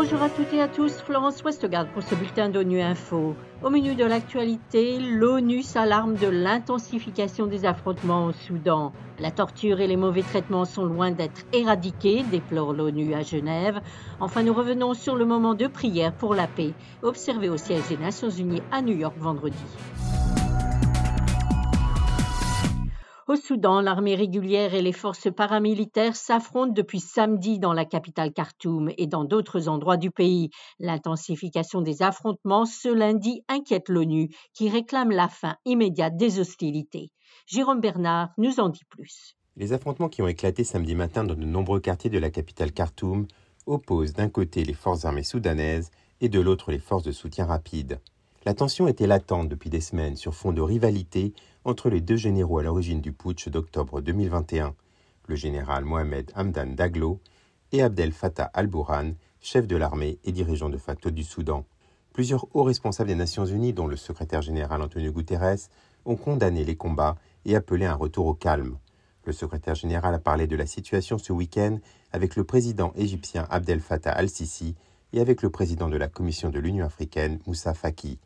Bonjour à toutes et à tous, Florence Westgard pour ce bulletin d'ONU Info. Au menu de l'actualité, l'ONU s'alarme de l'intensification des affrontements au Soudan. La torture et les mauvais traitements sont loin d'être éradiqués, déplore l'ONU à Genève. Enfin, nous revenons sur le moment de prière pour la paix, observé au siège des Nations Unies à New York vendredi. Au Soudan, l'armée régulière et les forces paramilitaires s'affrontent depuis samedi dans la capitale Khartoum et dans d'autres endroits du pays. L'intensification des affrontements ce lundi inquiète l'ONU qui réclame la fin immédiate des hostilités. Jérôme Bernard nous en dit plus. Les affrontements qui ont éclaté samedi matin dans de nombreux quartiers de la capitale Khartoum opposent d'un côté les forces armées soudanaises et de l'autre les forces de soutien rapide. La tension était latente depuis des semaines sur fond de rivalité entre les deux généraux à l'origine du putsch d'octobre 2021, le général Mohamed Hamdan Daglo et Abdel Fattah al-Burhan, chef de l'armée et dirigeant de facto du Soudan. Plusieurs hauts responsables des Nations Unies, dont le secrétaire général Antonio Guterres, ont condamné les combats et appelé un retour au calme. Le secrétaire général a parlé de la situation ce week-end avec le président égyptien Abdel Fattah al-Sisi et avec le président de la Commission de l'Union africaine, Moussa Faki.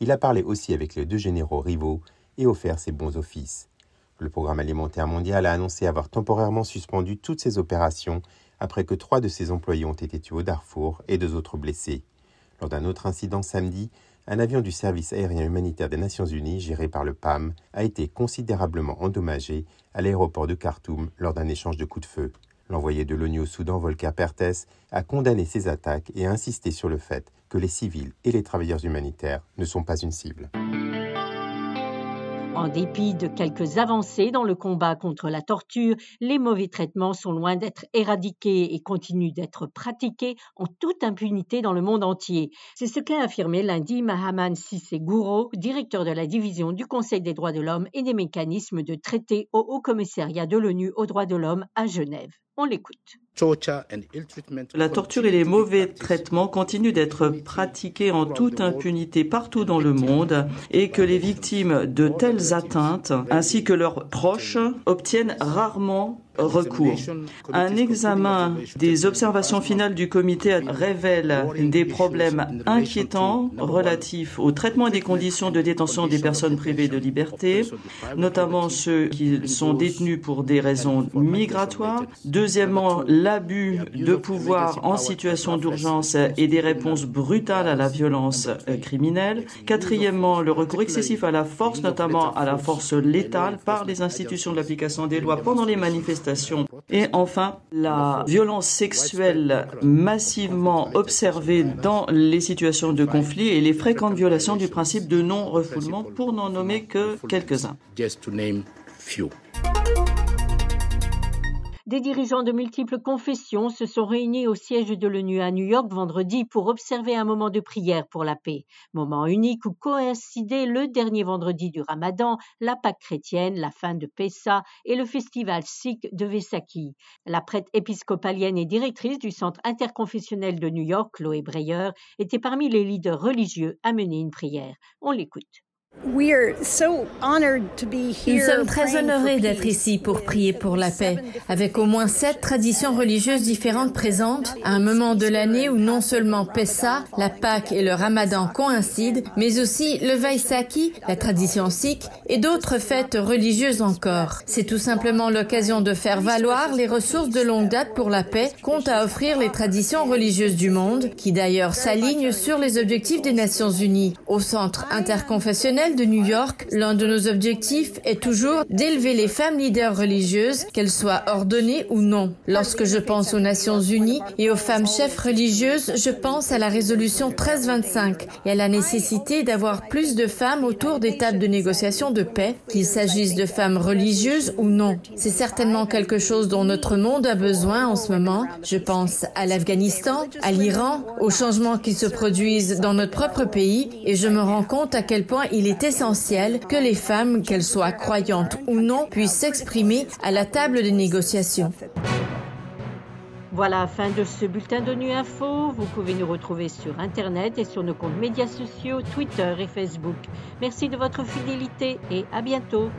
Il a parlé aussi avec les deux généraux rivaux et offert ses bons offices. Le Programme alimentaire mondial a annoncé avoir temporairement suspendu toutes ses opérations après que trois de ses employés ont été tués au Darfour et deux autres blessés. Lors d'un autre incident samedi, un avion du service aérien humanitaire des Nations Unies, géré par le PAM, a été considérablement endommagé à l'aéroport de Khartoum lors d'un échange de coups de feu. L'envoyé de l'ONU au Soudan, Volker Pertes, a condamné ces attaques et a insisté sur le fait que les civils et les travailleurs humanitaires ne sont pas une cible. En dépit de quelques avancées dans le combat contre la torture, les mauvais traitements sont loin d'être éradiqués et continuent d'être pratiqués en toute impunité dans le monde entier. C'est ce qu'a affirmé lundi Mahaman Sissé Gouro, directeur de la division du Conseil des droits de l'homme et des mécanismes de traité au Haut Commissariat de l'ONU aux droits de l'homme à Genève. On l'écoute. La torture et les mauvais traitements continuent d'être pratiqués en toute impunité partout dans le monde et que les victimes de telles atteintes ainsi que leurs proches obtiennent rarement recours. Un examen des observations finales du comité révèle des problèmes inquiétants relatifs au traitement et des conditions de détention des personnes privées de liberté, notamment ceux qui sont détenus pour des raisons migratoires. Deuxièmement, l'abus de pouvoir en situation d'urgence et des réponses brutales à la violence criminelle. Quatrièmement, le recours excessif à la force, notamment à la force létale par les institutions de l'application des lois pendant les manifestations. Et enfin, la violence sexuelle massivement observée dans les situations de conflit et les fréquentes violations du principe de non-refoulement, pour n'en nommer que quelques-uns. Des dirigeants de multiples confessions se sont réunis au siège de l'ONU à New York vendredi pour observer un moment de prière pour la paix. Moment unique où coïncidait le dernier vendredi du Ramadan, la Pâque chrétienne, la fin de Pessa et le festival sikh de Vesaki. La prêtre épiscopalienne et directrice du Centre interconfessionnel de New York, Chloé Breyer, était parmi les leaders religieux à mener une prière. On l'écoute. Nous sommes très honorés d'être ici pour prier pour la paix, avec au moins sept traditions religieuses différentes présentes à un moment de l'année où non seulement Pessa, la Pâque et le Ramadan coïncident, mais aussi le Vaisakhi, la tradition sikh, et d'autres fêtes religieuses encore. C'est tout simplement l'occasion de faire valoir les ressources de longue date pour la paix qu'ont à offrir les traditions religieuses du monde, qui d'ailleurs s'alignent sur les objectifs des Nations Unies. Au centre interconfessionnel de New York, l'un de nos objectifs est toujours d'élever les femmes leaders religieuses, qu'elles soient ordonnées ou non. Lorsque je pense aux Nations Unies et aux femmes chefs religieuses, je pense à la résolution 1325 et à la nécessité d'avoir plus de femmes autour des tables de négociation de paix, qu'il s'agisse de femmes religieuses ou non. C'est certainement quelque chose dont notre monde a besoin en ce moment. Je pense à l'Afghanistan, à l'Iran, aux changements qui se produisent dans notre propre pays et je me rends compte à quel point il est est essentiel que les femmes, qu'elles soient croyantes ou non, puissent s'exprimer à la table des négociations. Voilà fin de ce bulletin d'ONU Info. Vous pouvez nous retrouver sur Internet et sur nos comptes médias sociaux, Twitter et Facebook. Merci de votre fidélité et à bientôt.